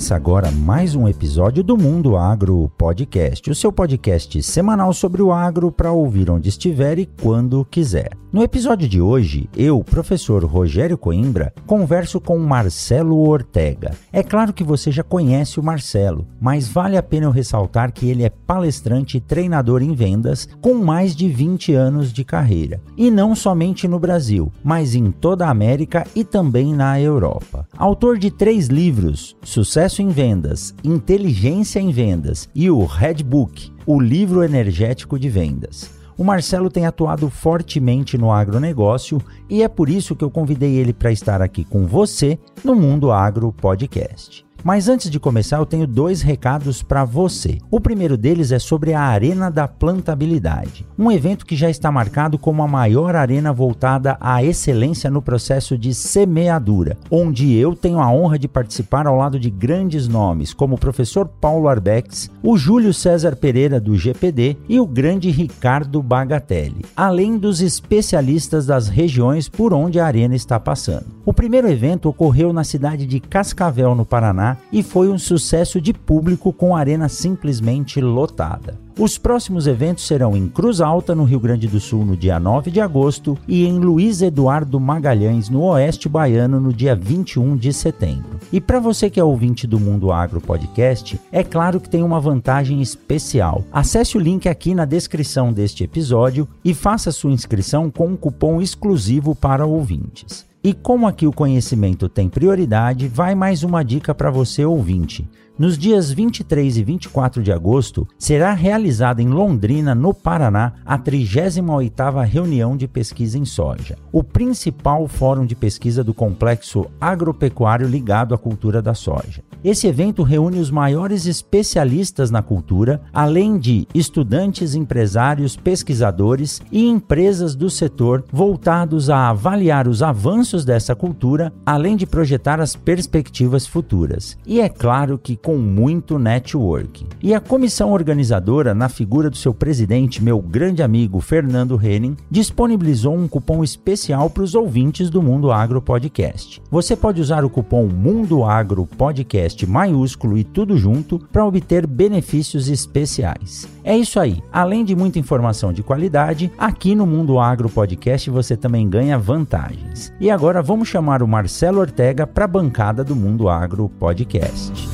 Começa agora mais um episódio do Mundo Agro Podcast, o seu podcast semanal sobre o agro para ouvir onde estiver e quando quiser. No episódio de hoje, eu, professor Rogério Coimbra, converso com Marcelo Ortega. É claro que você já conhece o Marcelo, mas vale a pena eu ressaltar que ele é palestrante e treinador em vendas com mais de 20 anos de carreira. E não somente no Brasil, mas em toda a América e também na Europa. Autor de três livros, Sucesso em Vendas, Inteligência em Vendas e o Red Book, o livro energético de vendas. O Marcelo tem atuado fortemente no agronegócio e é por isso que eu convidei ele para estar aqui com você no Mundo Agro Podcast. Mas antes de começar, eu tenho dois recados para você. O primeiro deles é sobre a Arena da Plantabilidade, um evento que já está marcado como a maior arena voltada à excelência no processo de semeadura, onde eu tenho a honra de participar ao lado de grandes nomes como o professor Paulo Arbex, o Júlio César Pereira do GPD e o grande Ricardo Bagatelli, além dos especialistas das regiões por onde a arena está passando. O primeiro evento ocorreu na cidade de Cascavel, no Paraná, e foi um sucesso de público com a arena simplesmente lotada. Os próximos eventos serão em Cruz Alta, no Rio Grande do Sul, no dia 9 de agosto, e em Luiz Eduardo Magalhães, no Oeste Baiano, no dia 21 de setembro. E para você que é ouvinte do Mundo Agro Podcast, é claro que tem uma vantagem especial. Acesse o link aqui na descrição deste episódio e faça sua inscrição com um cupom exclusivo para ouvintes. E como aqui o conhecimento tem prioridade, vai mais uma dica para você ouvinte. Nos dias 23 e 24 de agosto, será realizada em Londrina, no Paraná, a 38ª reunião de pesquisa em soja, o principal fórum de pesquisa do complexo agropecuário ligado à cultura da soja. Esse evento reúne os maiores especialistas na cultura, além de estudantes, empresários, pesquisadores e empresas do setor voltados a avaliar os avanços dessa cultura, além de projetar as perspectivas futuras. E é claro que com muito networking. E a comissão organizadora, na figura do seu presidente, meu grande amigo Fernando Henning, disponibilizou um cupom especial para os ouvintes do Mundo Agro Podcast. Você pode usar o cupom Mundo Agro Podcast maiúsculo e tudo junto para obter benefícios especiais. É isso aí. Além de muita informação de qualidade, aqui no Mundo Agro Podcast você também ganha vantagens. E agora vamos chamar o Marcelo Ortega para a bancada do Mundo Agro Podcast.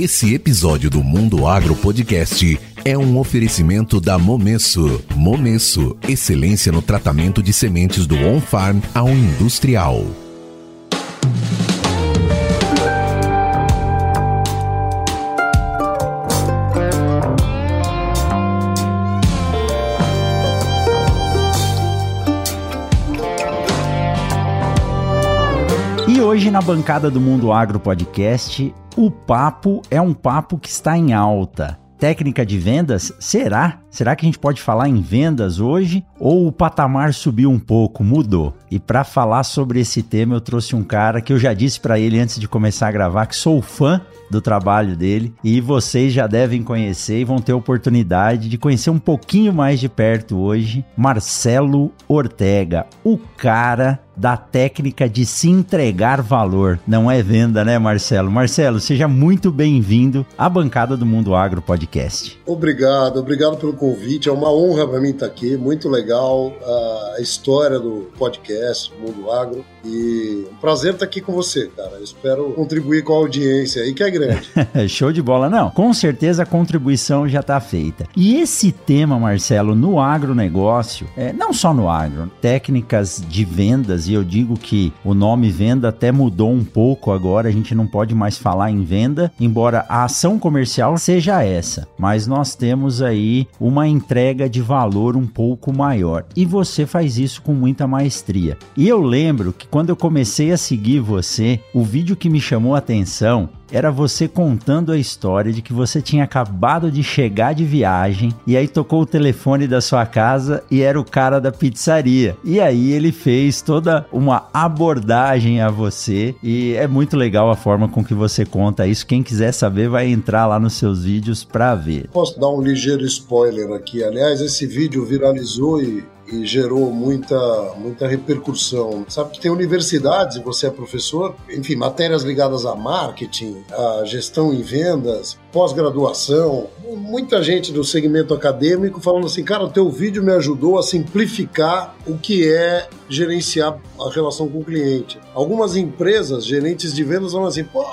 Esse episódio do Mundo Agro Podcast é um oferecimento da Momesso. Momesso, excelência no tratamento de sementes do on-farm ao industrial. Hoje na bancada do Mundo Agro Podcast, o papo é um papo que está em alta técnica de vendas? Será? Será que a gente pode falar em vendas hoje? Ou o patamar subiu um pouco, mudou? E para falar sobre esse tema, eu trouxe um cara que eu já disse para ele antes de começar a gravar que sou fã do trabalho dele e vocês já devem conhecer e vão ter oportunidade de conhecer um pouquinho mais de perto hoje, Marcelo Ortega, o cara da técnica de se entregar valor. Não é venda, né, Marcelo? Marcelo, seja muito bem-vindo à bancada do Mundo Agro Podcast. Obrigado, obrigado pelo convite. É uma honra para mim estar aqui. Muito legal a história do podcast Mundo Agro. E um prazer estar aqui com você, cara. Eu espero contribuir com a audiência aí, que é grande. Show de bola. Não, com certeza a contribuição já está feita. E esse tema, Marcelo, no agronegócio, é, não só no agro, técnicas de vendas, e eu digo que o nome venda até mudou um pouco agora, a gente não pode mais falar em venda, embora a ação comercial seja essa, mas nós temos aí uma entrega de valor um pouco maior. E você faz isso com muita maestria. E eu lembro que quando eu comecei a seguir você, o vídeo que me chamou a atenção era você contando a história de que você tinha acabado de chegar de viagem e aí tocou o telefone da sua casa e era o cara da pizzaria. E aí ele fez toda uma abordagem a você e é muito legal a forma com que você conta isso. Quem quiser saber vai entrar lá nos seus vídeos para ver. Posso dar um ligeiro spoiler aqui. Aliás, esse vídeo viralizou e e gerou muita, muita repercussão. Sabe que tem universidades, e você é professor, enfim, matérias ligadas a marketing, a gestão em vendas, pós-graduação, muita gente do segmento acadêmico falando assim, cara, o teu vídeo me ajudou a simplificar o que é gerenciar a relação com o cliente. Algumas empresas, gerentes de vendas, falam assim, pô,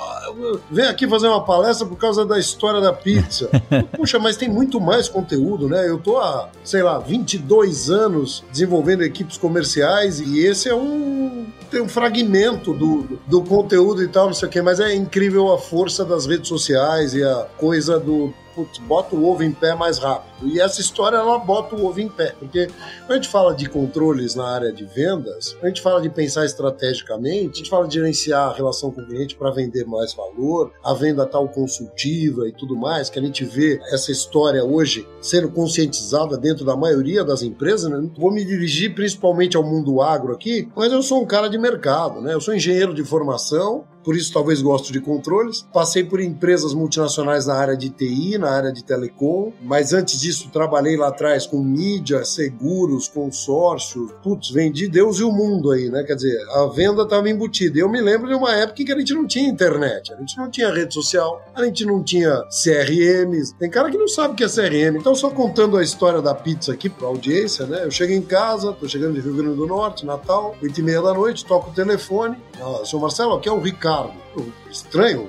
vem aqui fazer uma palestra por causa da história da pizza. Puxa, mas tem muito mais conteúdo, né? Eu tô há, sei lá, 22 anos desenvolvendo equipes comerciais e esse é um tem um fragmento do, do conteúdo e tal, não sei o quê, mas é incrível a força das redes sociais e a coisa do putz, bota o ovo em pé mais rápido. E essa história, ela bota o ovo em pé. Porque quando a gente fala de controles na área de vendas, quando a gente fala de pensar estrategicamente, a gente fala de gerenciar a relação com o cliente para vender mais valor, a venda tal consultiva e tudo mais, que a gente vê essa história hoje sendo conscientizada dentro da maioria das empresas, né? Vou me dirigir principalmente ao mundo agro aqui, mas eu sou um cara de mercado, né? Eu sou engenheiro de formação, por isso talvez gosto de controles. Passei por empresas multinacionais na área de TI, na área de telecom, mas antes disso trabalhei lá atrás com mídia, seguros, consórcios. Putz, vendi Deus e o mundo aí, né? Quer dizer, a venda estava embutida. Eu me lembro de uma época que a gente não tinha internet, a gente não tinha rede social, a gente não tinha CRMs. Tem cara que não sabe o que é CRM. Então, só contando a história da pizza aqui para audiência, né? Eu chego em casa, tô chegando de Rio Grande do Norte, Natal, oito e meia da noite, toco o telefone. Ah, seu Marcelo, aqui é o Ricardo. Ricardo. Estranho,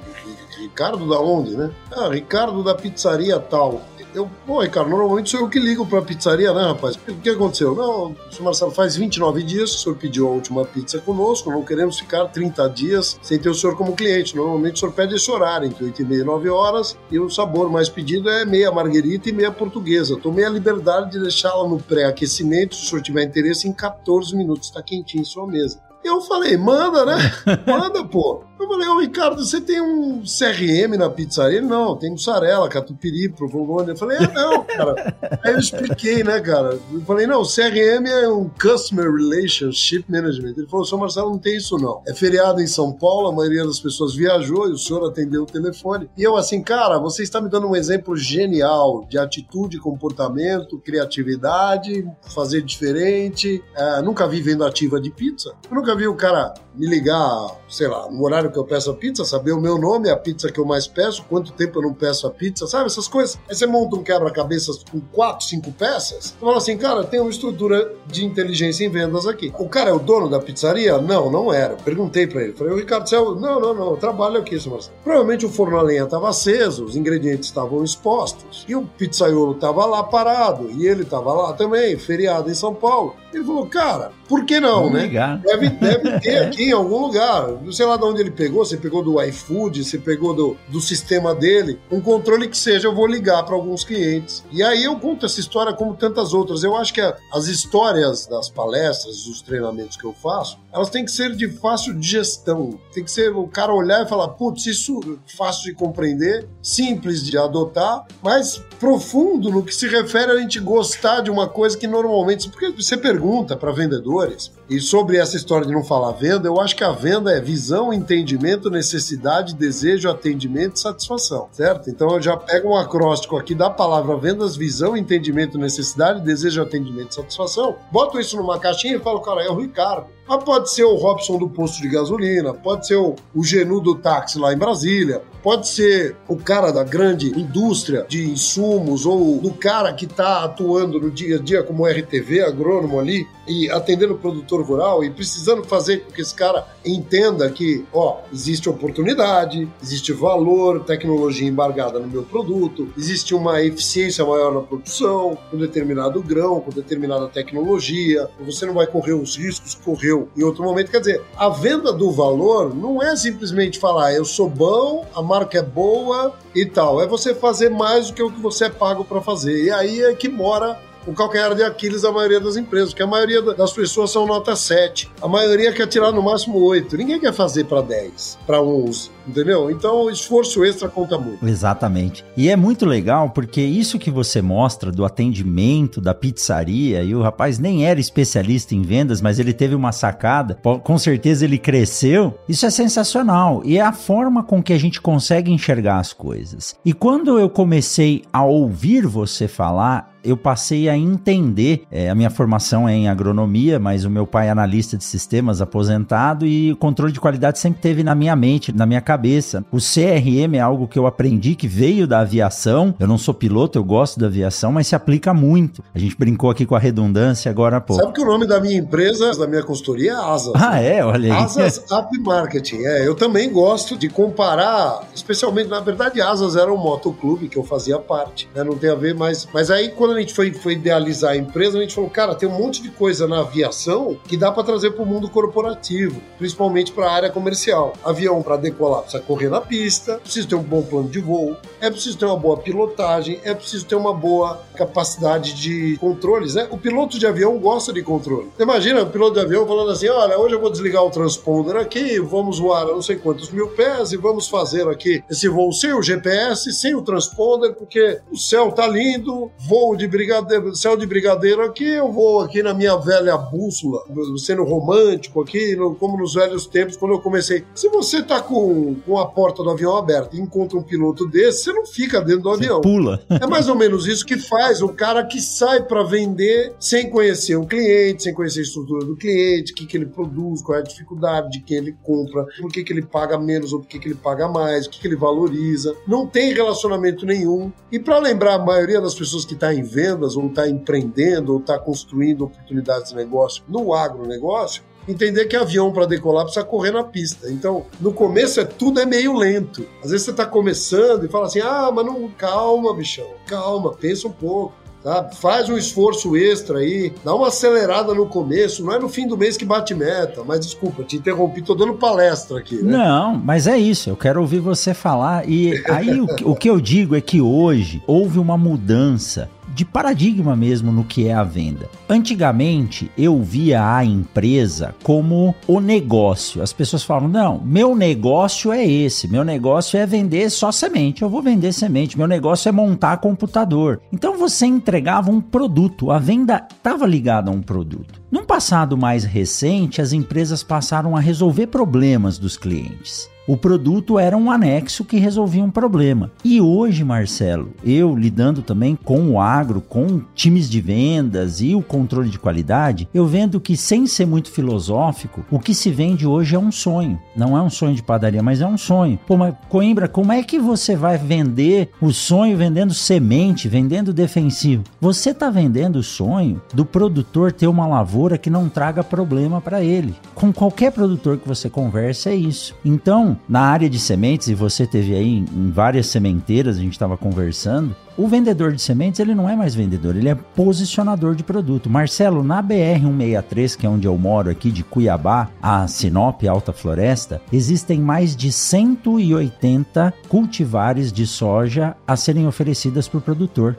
Ricardo da onde, né? Ah, Ricardo da pizzaria tal. Eu, pô, Ricardo, normalmente sou eu que ligo pra pizzaria, né, rapaz? O que aconteceu? Não, o senhor Marcelo, faz 29 dias que o senhor pediu a última pizza conosco, não queremos ficar 30 dias sem ter o senhor como cliente. Normalmente o senhor pede esse horário, entre 8 e meia e 9 horas, e o sabor mais pedido é meia marguerita e meia portuguesa. Tomei a liberdade de deixá-la no pré-aquecimento, se o senhor tiver interesse, em 14 minutos, está quentinho em sua mesa. Eu falei, manda, né? Manda, pô. Eu falei, ô Ricardo, você tem um CRM na pizzaria? Ele, não, tem mussarela, catupiry, provolone. Eu falei, ah, não, cara. Aí eu expliquei, né, cara? Eu falei, não, CRM é um Customer Relationship Management. Ele falou, senhor Marcelo, não tem isso não. É feriado em São Paulo, a maioria das pessoas viajou e o senhor atendeu o telefone. E eu assim, cara, você está me dando um exemplo genial de atitude, comportamento, criatividade, fazer diferente. É, nunca vi vendo ativa de pizza. Eu nunca vi o cara me ligar, sei lá, no horário que eu peço a pizza, saber o meu nome, a pizza que eu mais peço, quanto tempo eu não peço a pizza, sabe? Essas coisas. Aí você monta um quebra-cabeça com quatro, cinco peças, você fala assim, cara, tem uma estrutura de inteligência em vendas aqui. O cara é o dono da pizzaria? Não, não era. Perguntei para ele. Falei, Ricardo, é o... Não, não, não, eu trabalho aqui, senhor. Provavelmente o forno a lenha estava aceso, os ingredientes estavam expostos, e o pizzaiolo estava lá parado, e ele estava lá também, feriado em São Paulo. Ele falou, cara, por que não, Vamos né? Ligar. Deve, deve ter aqui em algum lugar. Não sei lá de onde ele pegou, você pegou do iFood, você pegou do, do sistema dele, um controle que seja, eu vou ligar para alguns clientes. E aí eu conto essa história como tantas outras. Eu acho que as histórias das palestras, dos treinamentos que eu faço, elas têm que ser de fácil digestão. Tem que ser o cara olhar e falar, putz, isso é fácil de compreender, simples de adotar, mas profundo no que se refere a gente gostar de uma coisa que normalmente. Porque você pergunta para vendedores, e sobre essa história de não falar venda, eu acho que a venda é visão, entendimento, necessidade, desejo, atendimento e satisfação, certo? Então eu já pego um acróstico aqui da palavra vendas, visão, entendimento, necessidade, desejo, atendimento e satisfação, boto isso numa caixinha e falo, cara, é o Ricardo. Mas pode ser o Robson do posto de gasolina, pode ser o, o Genu do táxi lá em Brasília, pode ser o cara da grande indústria de insumos ou do cara que está atuando no dia a dia como RTV, agrônomo ali e atendendo o produtor rural e precisando fazer com que esse cara entenda que, ó, existe oportunidade, existe valor, tecnologia embargada no meu produto, existe uma eficiência maior na produção, com determinado grão, com determinada tecnologia, você não vai correr os riscos que correu em outro momento. Quer dizer, a venda do valor não é simplesmente falar eu sou bom, a marca é boa e tal. É você fazer mais do que o que você é pago para fazer. E aí é que mora o calcanhar de Aquiles da maioria das empresas, porque a maioria das pessoas são nota 7. A maioria quer tirar no máximo 8. Ninguém quer fazer para 10, para 11, entendeu? Então esforço extra conta muito. Exatamente. E é muito legal porque isso que você mostra do atendimento, da pizzaria, e o rapaz nem era especialista em vendas, mas ele teve uma sacada, com certeza ele cresceu. Isso é sensacional. E é a forma com que a gente consegue enxergar as coisas. E quando eu comecei a ouvir você falar, eu passei a entender. É, a minha formação é em agronomia, mas o meu pai é analista de sistemas aposentado e o controle de qualidade sempre teve na minha mente, na minha cabeça. O CRM é algo que eu aprendi que veio da aviação. Eu não sou piloto, eu gosto da aviação, mas se aplica muito. A gente brincou aqui com a redundância agora há pouco. Sabe que o nome da minha empresa, da minha consultoria é Asas. Ah, é? Olha aí. Asas App Marketing. É, eu também gosto de comparar, especialmente, na verdade, Asas era um motoclube que eu fazia parte. Né? Não tem a ver, mas, mas aí quando a gente foi, foi idealizar a empresa, a gente falou, cara, tem um monte de coisa na aviação que dá para trazer para o mundo corporativo, principalmente para a área comercial. Avião para decolar precisa correr na pista, precisa ter um bom plano de voo, é preciso ter uma boa pilotagem, é preciso ter uma boa capacidade de controles, né? O piloto de avião gosta de controle. Imagina o piloto de avião falando assim: olha, hoje eu vou desligar o transponder aqui, vamos voar a não sei quantos mil pés e vamos fazer aqui esse voo sem o GPS, sem o transponder, porque o céu tá lindo, voo de brigadeiro, céu de brigadeiro aqui, eu vou aqui na minha velha bússola, sendo romântico aqui, como nos velhos tempos, quando eu comecei. Se você tá com, com a porta do avião aberta e encontra um piloto desse, você não fica dentro do você avião. Pula. É mais ou menos isso que faz o cara que sai para vender sem conhecer o cliente, sem conhecer a estrutura do cliente, o que, que ele produz, qual é a dificuldade de quem ele compra, por que, que ele paga menos ou por que, que ele paga mais, o que, que ele valoriza. Não tem relacionamento nenhum. E para lembrar a maioria das pessoas que está em vendas, ou está empreendendo, ou está construindo oportunidades de negócio no agronegócio, entender que avião para decolar precisa correr na pista. Então, no começo é tudo é meio lento. Às vezes você está começando e fala assim: "Ah, mas não, calma, bichão. Calma, pensa um pouco. Sabe? Faz um esforço extra aí, dá uma acelerada no começo, não é no fim do mês que bate meta, mas desculpa, te interrompi, tô dando palestra aqui. Né? Não, mas é isso, eu quero ouvir você falar. E aí o, o que eu digo é que hoje houve uma mudança de paradigma mesmo no que é a venda. Antigamente eu via a empresa como o negócio. As pessoas falam: "Não, meu negócio é esse, meu negócio é vender só semente. Eu vou vender semente, meu negócio é montar computador". Então você entregava um produto, a venda estava ligada a um produto. Num passado mais recente, as empresas passaram a resolver problemas dos clientes. O produto era um anexo que resolvia um problema. E hoje, Marcelo, eu lidando também com o agro, com times de vendas e o controle de qualidade, eu vendo que, sem ser muito filosófico, o que se vende hoje é um sonho. Não é um sonho de padaria, mas é um sonho. Pô, mas Coimbra, como é que você vai vender o sonho vendendo semente, vendendo defensivo? Você está vendendo o sonho do produtor ter uma lavoura que não traga problema para ele. Com qualquer produtor que você conversa, é isso. Então, na área de sementes, e você teve aí em várias sementeiras, a gente estava conversando, o vendedor de sementes ele não é mais vendedor, ele é posicionador de produto. Marcelo, na BR 163, que é onde eu moro aqui de Cuiabá, a Sinop Alta Floresta, existem mais de 180 cultivares de soja a serem oferecidas por produtor.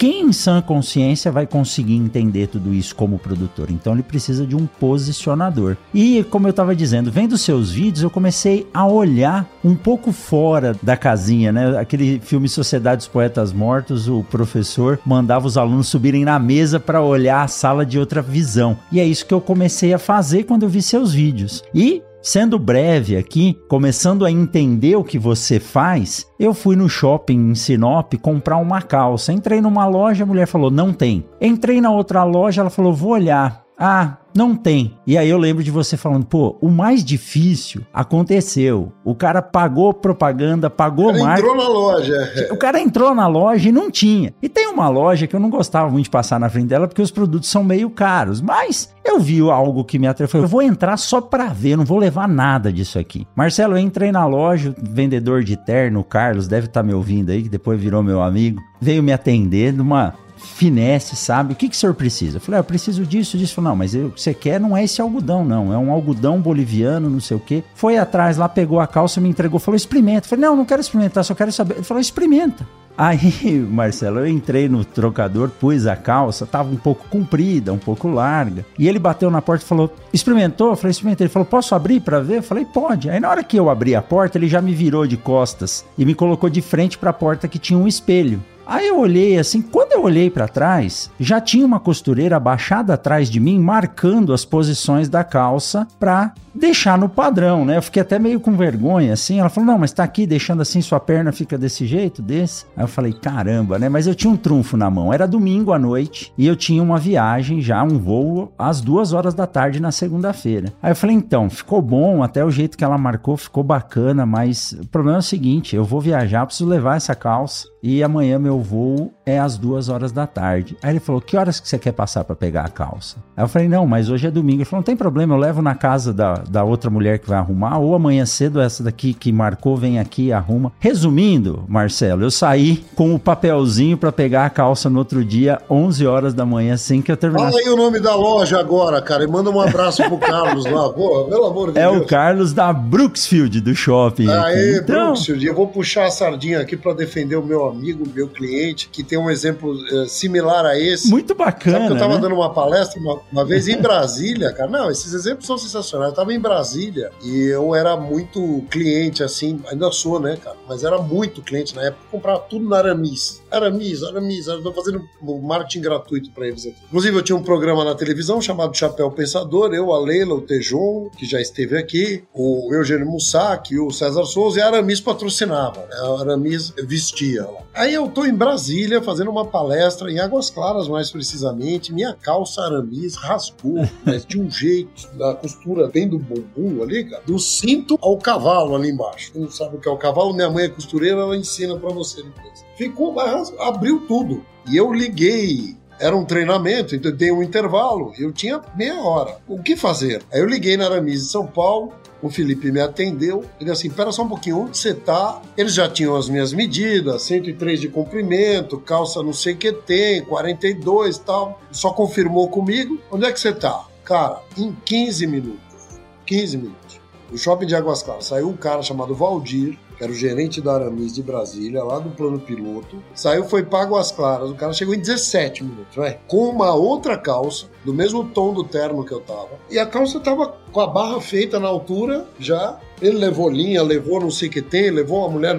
Quem em sã consciência vai conseguir entender tudo isso como produtor? Então ele precisa de um posicionador. E como eu estava dizendo, vendo seus vídeos, eu comecei a olhar um pouco fora da casinha, né? Aquele filme Sociedade dos Poetas Mortos, o professor mandava os alunos subirem na mesa para olhar a sala de outra visão. E é isso que eu comecei a fazer quando eu vi seus vídeos. E Sendo breve aqui, começando a entender o que você faz, eu fui no shopping em Sinop comprar uma calça. Entrei numa loja, a mulher falou: não tem. Entrei na outra loja, ela falou: vou olhar. Ah, Não tem. E aí eu lembro de você falando, pô, o mais difícil aconteceu. O cara pagou propaganda, pagou mais. entrou na loja. O cara entrou na loja e não tinha. E tem uma loja que eu não gostava muito de passar na frente dela porque os produtos são meio caros. Mas eu vi algo que me atraiu. Eu vou entrar só pra ver, não vou levar nada disso aqui. Marcelo, eu entrei na loja, vendedor de terno, o Carlos, deve estar tá me ouvindo aí, que depois virou meu amigo. Veio me atender numa finesse, sabe? O que, que o senhor precisa? Eu falei, ah, eu preciso disso, disso. Falei, não, mas o que você quer não é esse algodão, não. É um algodão boliviano, não sei o quê. Foi atrás lá, pegou a calça, me entregou, falou, experimenta. Eu falei, não, não quero experimentar, só quero saber. Ele falou, experimenta. Aí, Marcelo, eu entrei no trocador, pus a calça, tava um pouco comprida, um pouco larga. E ele bateu na porta e falou: Experimentou? Eu falei: Experimentei. Ele falou: Posso abrir para ver? Eu falei: Pode. Aí, na hora que eu abri a porta, ele já me virou de costas e me colocou de frente para a porta que tinha um espelho. Aí eu olhei assim, quando eu olhei para trás, já tinha uma costureira abaixada atrás de mim, marcando as posições da calça para deixar no padrão, né? Eu fiquei até meio com vergonha, assim. Ela falou: Não, mas tá aqui deixando assim, sua perna fica desse jeito, desse. Aí eu falei: Caramba, né? Mas eu tinha um trunfo na mão. Era domingo à noite e eu tinha uma viagem já, um voo às duas horas da tarde na segunda-feira. Aí eu falei: Então, ficou bom, até o jeito que ela marcou ficou bacana, mas o problema é o seguinte: eu vou viajar, preciso levar essa calça e amanhã meu voo é às duas horas da tarde. Aí ele falou: Que horas que você quer passar para pegar a calça? Aí eu falei: Não, mas hoje é domingo. Ele falou: Não tem problema, eu levo na casa da da outra mulher que vai arrumar, ou amanhã cedo essa daqui que marcou vem aqui e arruma. Resumindo, Marcelo, eu saí com o papelzinho para pegar a calça no outro dia, 11 horas da manhã, assim que eu terminasse. Fala aí o nome da loja agora, cara, e manda um abraço pro Carlos lá, pô, pelo amor de é Deus. É o Carlos da Brooksfield, do shopping. Aê, então... Brooksfield, eu vou puxar a sardinha aqui para defender o meu amigo, meu cliente, que tem um exemplo uh, similar a esse. Muito bacana, Sabe que eu tava né? dando uma palestra uma, uma vez em Brasília, cara, não, esses exemplos são sensacionais, eu tava em Brasília e eu era muito cliente, assim, ainda sou, né, cara? Mas era muito cliente na época, comprava tudo na Aramis. Aramis, Aramis, eu tô fazendo marketing gratuito para eles aqui. Inclusive, eu tinha um programa na televisão chamado Chapéu Pensador, eu, a Leila, o Tejon, que já esteve aqui, o Eugênio Mussac, o César Souza, e a Aramis patrocinava, né? A Aramis vestia lá. Aí eu tô em Brasília fazendo uma palestra, em Águas Claras mais precisamente, minha calça Aramis rasgou, mas de um jeito, da costura bem do bumbum ali, cara, do cinto ao cavalo ali embaixo. Quem não sabe o que é o cavalo, minha mãe é costureira, ela ensina para você depois. Ficou, abriu tudo. E eu liguei era um treinamento, então eu dei um intervalo, eu tinha meia hora. O que fazer? Aí eu liguei na Aramis de São Paulo, o Felipe me atendeu. Ele assim, pera só um pouquinho, onde você tá? Eles já tinham as minhas medidas, 103 de comprimento, calça não sei o que tem, 42 e tal. Só confirmou comigo. Onde é que você tá? Cara, em 15 minutos. 15 minutos. O shopping de Águas Claras saiu um cara chamado Valdir, era o gerente da Aramis de Brasília, lá do plano piloto. Saiu, foi para Águas Claras. O cara chegou em 17 minutos, vai. Com uma outra calça, do mesmo tom do terno que eu tava. E a calça tava com a barra feita na altura já. Ele levou linha, levou não sei o que tem, levou uma mulher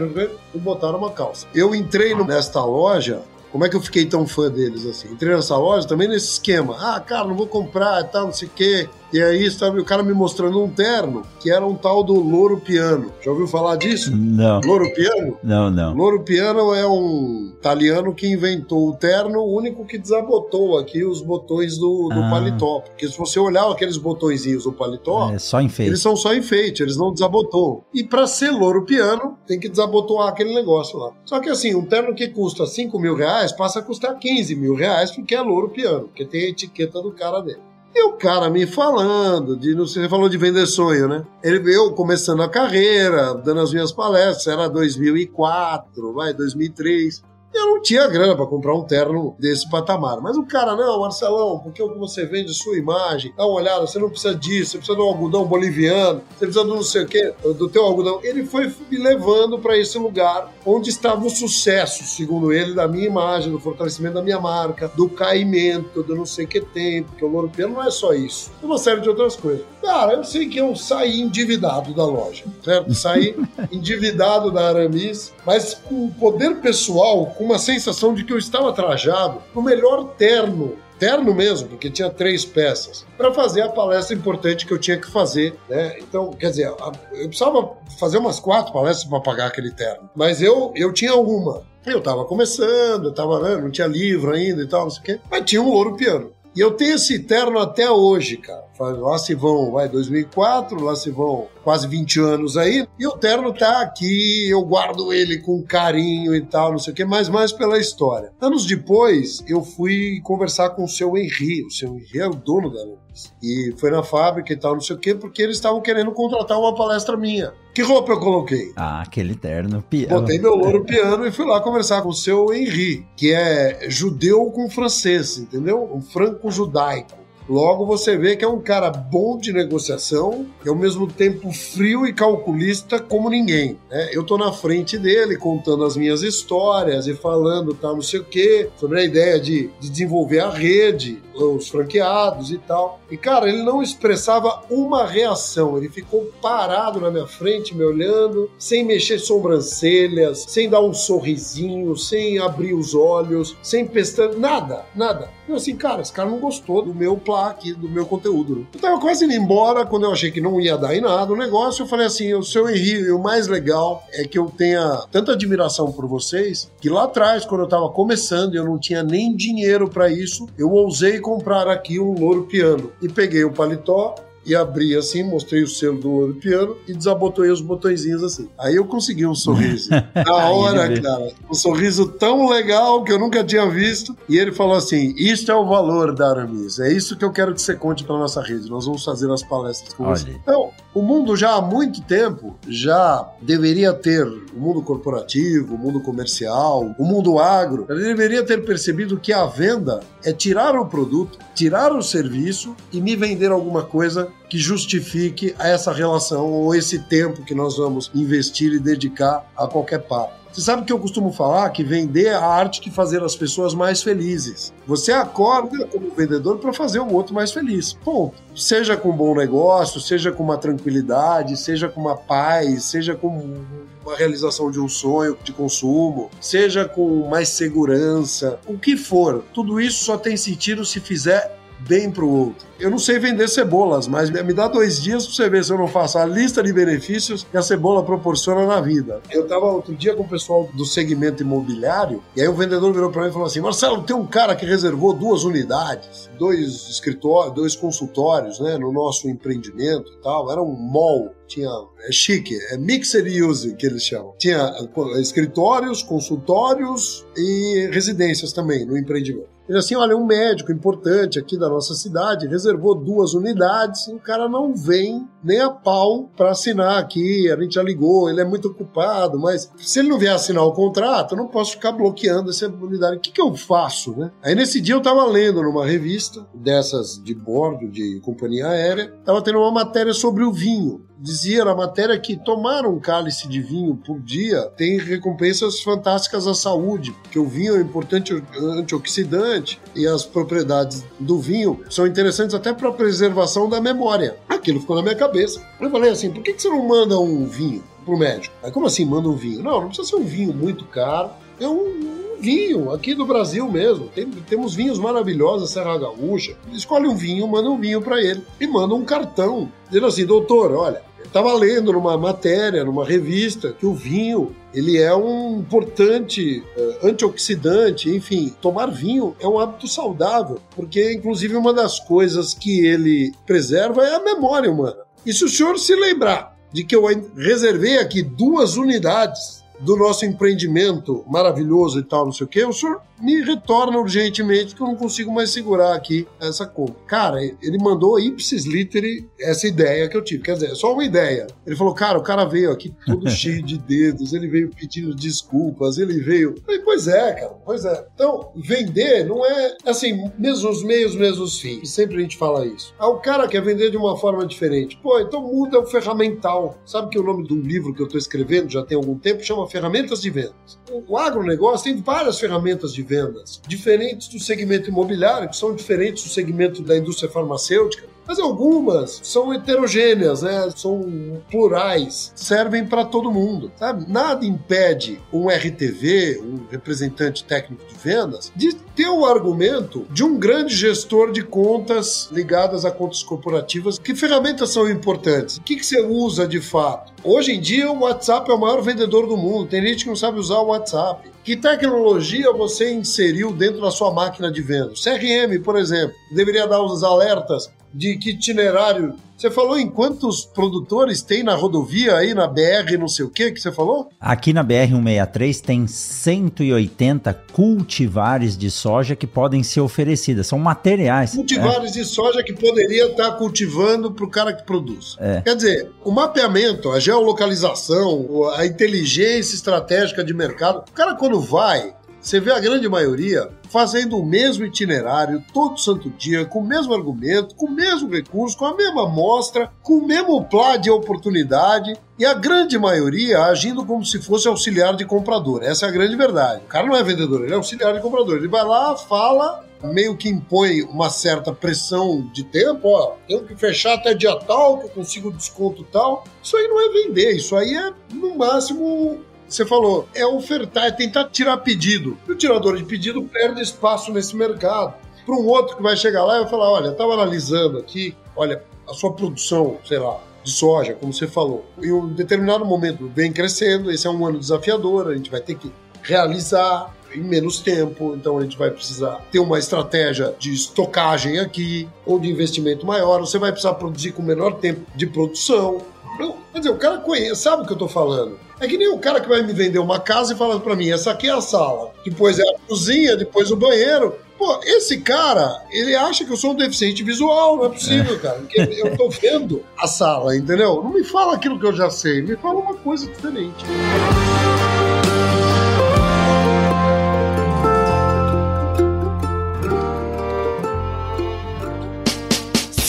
e botaram uma calça. Eu entrei nesta loja como é que eu fiquei tão fã deles assim? Entrei nessa loja também nesse esquema. Ah, cara, não vou comprar e tal, não sei o quê. E aí estava o cara me mostrando um terno que era um tal do Louro Piano. Já ouviu falar disso? Não. Louro Piano? Não, não. Louro Piano é um italiano que inventou o terno, o único que desabotou aqui os botões do, do ah. paletó. Porque se você olhar aqueles botõezinhos do paletó, é só enfeite. eles são só enfeite, eles não desabotou. E para ser Louro Piano, tem que desabotoar aquele negócio lá. Só que assim, um terno que custa 5 mil reais passa a custar 15 mil reais porque é Louro Piano, porque tem a etiqueta do cara dele. E o cara me falando, de, não sei, você falou de vender sonho, né? Ele veio começando a carreira, dando as minhas palestras, era 2004, vai, 2003. Eu não tinha grana para comprar um terno desse patamar. Mas o cara, não, Marcelão, porque o que você vende sua imagem, dá uma olhada, você não precisa disso, você precisa de um algodão boliviano, você precisa do não sei o quê, do teu algodão. Ele foi me levando para esse lugar onde estava o sucesso, segundo ele, da minha imagem, do fortalecimento da minha marca, do caimento, do não sei o que tem, porque o Louro Piano não é só isso. É uma série de outras coisas. Cara, eu sei que eu saí endividado da loja, certo? Saí endividado da Aramis, mas com poder pessoal, com uma sensação de que eu estava trajado no melhor terno terno mesmo, porque tinha três peças, para fazer a palestra importante que eu tinha que fazer, né? Então, quer dizer, eu precisava fazer umas quatro palestras para pagar aquele terno, mas eu, eu tinha uma. Eu estava começando, eu tava, né, não tinha livro ainda e tal, não sei o quê, mas tinha um louro piano. E eu tenho esse terno até hoje, cara. Lá se vão, vai, 2004, lá se vão quase 20 anos aí. E o terno tá aqui, eu guardo ele com carinho e tal, não sei o quê, mas mais pela história. Anos depois, eu fui conversar com o seu Henri. O seu Henri é o dono da Lux. E foi na fábrica e tal, não sei o quê, porque eles estavam querendo contratar uma palestra minha. Que roupa eu coloquei? Ah, aquele terno piano. Botei meu louro piano e fui lá conversar com o seu Henri, que é judeu com francês, entendeu? Um franco-judaico. Logo você vê que é um cara bom de negociação e ao mesmo tempo frio e calculista como ninguém. Né? Eu tô na frente dele contando as minhas histórias e falando tal, não sei o quê, sobre a ideia de, de desenvolver a rede, os franqueados e tal. E cara, ele não expressava uma reação, ele ficou parado na minha frente, me olhando, sem mexer sobrancelhas, sem dar um sorrisinho, sem abrir os olhos, sem pestana, nada, nada. Eu assim, cara, esse cara não gostou do meu plano aqui do meu conteúdo. Eu tava quase indo embora quando eu achei que não ia dar em nada o negócio. Eu falei assim: o seu Henrique, o mais legal é que eu tenha tanta admiração por vocês que lá atrás, quando eu tava começando eu não tinha nem dinheiro para isso, eu ousei comprar aqui um louro piano. E peguei o paletó, e abri assim, mostrei o selo do ouro piano e desabotoei os botõezinhos assim. Aí eu consegui um sorriso. Na hora, cara, um sorriso tão legal que eu nunca tinha visto. E ele falou assim: Isto é o valor da Aramis. É isso que eu quero que você conte para nossa rede. Nós vamos fazer as palestras com Olha. você. Então, o mundo já há muito tempo já deveria ter o mundo corporativo, o mundo comercial, o mundo agro, ele deveria ter percebido que a venda é tirar o produto, tirar o serviço e me vender alguma coisa que justifique essa relação ou esse tempo que nós vamos investir e dedicar a qualquer papo. Você sabe que eu costumo falar que vender é a arte de fazer as pessoas mais felizes. Você acorda como vendedor para fazer o outro mais feliz. Ponto. Seja com um bom negócio, seja com uma tranquilidade, seja com uma paz, seja com uma realização de um sonho de consumo, seja com mais segurança, o que for. Tudo isso só tem sentido se fizer bem para o outro. Eu não sei vender cebolas, mas me dá dois dias para você ver se eu não faço a lista de benefícios que a cebola proporciona na vida. Eu estava outro dia com o pessoal do segmento imobiliário e aí o vendedor virou para mim e falou assim: Marcelo, tem um cara que reservou duas unidades, dois escritórios, dois consultórios, né, no nosso empreendimento e tal. Era um mall tinha é chique, é mixed use que eles chamam. Tinha escritórios, consultórios e residências também no empreendimento. Ele assim, olha, um médico importante aqui da nossa cidade reservou duas unidades o cara não vem nem a pau para assinar aqui. A gente já ligou, ele é muito ocupado, mas se ele não vier assinar o contrato, eu não posso ficar bloqueando essa unidade. O que, que eu faço, né? Aí nesse dia eu tava lendo numa revista dessas de bordo de companhia aérea, tava tendo uma matéria sobre o vinho dizia na matéria que tomar um cálice de vinho por dia tem recompensas fantásticas à saúde, porque o vinho é um importante antioxidante e as propriedades do vinho são interessantes até para a preservação da memória. Aquilo ficou na minha cabeça. Eu falei assim: por que, você não manda um vinho pro médico? Aí, como assim manda um vinho? Não, não precisa ser um vinho muito caro. É um, vinho, aqui do Brasil mesmo. Tem, temos vinhos maravilhosos, Serra Gaúcha. Escolhe um vinho, manda um vinho para ele e manda um cartão. Dizendo assim, doutor, olha, estava lendo numa matéria, numa revista, que o vinho ele é um importante uh, antioxidante, enfim, tomar vinho é um hábito saudável, porque inclusive uma das coisas que ele preserva é a memória humana. E se o senhor se lembrar de que eu reservei aqui duas unidades do nosso empreendimento maravilhoso e tal, não sei o quê, o senhor me retorna urgentemente que eu não consigo mais segurar aqui essa compra. Cara, ele mandou ipsis literi essa ideia que eu tive. Quer dizer, é só uma ideia. Ele falou, cara, o cara veio aqui todo cheio de dedos, ele veio pedindo desculpas, ele veio. Eu falei, pois é, cara, pois é. Então, vender não é assim, mesmos meios, mesmos fins. Sempre a gente fala isso. Ah, o cara quer vender de uma forma diferente. Pô, então muda o ferramental. Sabe que o nome do livro que eu estou escrevendo já tem algum tempo chama Ferramentas de Vendas. O agronegócio tem várias ferramentas de vendas, diferentes do segmento imobiliário, que são diferentes do segmento da indústria farmacêutica, mas algumas são heterogêneas, né? São plurais, servem para todo mundo, sabe? Nada impede um RTV, um representante técnico de vendas, de ter o argumento de um grande gestor de contas ligadas a contas corporativas. Que ferramentas são importantes? O que, que você usa de fato? Hoje em dia, o WhatsApp é o maior vendedor do mundo. Tem gente que não sabe usar o WhatsApp. Que tecnologia você inseriu dentro da sua máquina de venda? CRM, por exemplo, deveria dar os alertas de que itinerário. Você falou em quantos produtores tem na rodovia aí, na BR, não sei o que que você falou? Aqui na BR-163 tem 180 cultivares de soja que podem ser oferecidas, são materiais. Cultivares é. de soja que poderia estar cultivando para o cara que produz. É. Quer dizer, o mapeamento, a geolocalização, a inteligência estratégica de mercado, o cara quando vai você vê a grande maioria fazendo o mesmo itinerário todo santo dia, com o mesmo argumento, com o mesmo recurso, com a mesma amostra, com o mesmo plá de oportunidade e a grande maioria agindo como se fosse auxiliar de comprador. Essa é a grande verdade. O cara não é vendedor, ele é auxiliar de comprador. Ele vai lá, fala, meio que impõe uma certa pressão de tempo, ó, tenho que fechar até dia tal, que eu consigo desconto tal. Isso aí não é vender, isso aí é, no máximo, você falou, é ofertar, é tentar tirar pedido. E o tirador de pedido perde espaço nesse mercado. Para um outro que vai chegar lá e vai falar: olha, estava analisando aqui, olha, a sua produção, sei lá, de soja, como você falou, em um determinado momento vem crescendo, esse é um ano desafiador, a gente vai ter que realizar em menos tempo, então a gente vai precisar ter uma estratégia de estocagem aqui, ou de investimento maior, você vai precisar produzir com menor tempo de produção. Quer dizer, o cara conhece, sabe o que eu estou falando. É que nem o cara que vai me vender uma casa e fala para mim, essa aqui é a sala, depois é a cozinha, depois o banheiro. Pô, esse cara, ele acha que eu sou um deficiente visual, não é possível, é. cara. Porque eu tô vendo a sala, entendeu? Não me fala aquilo que eu já sei, me fala uma coisa diferente.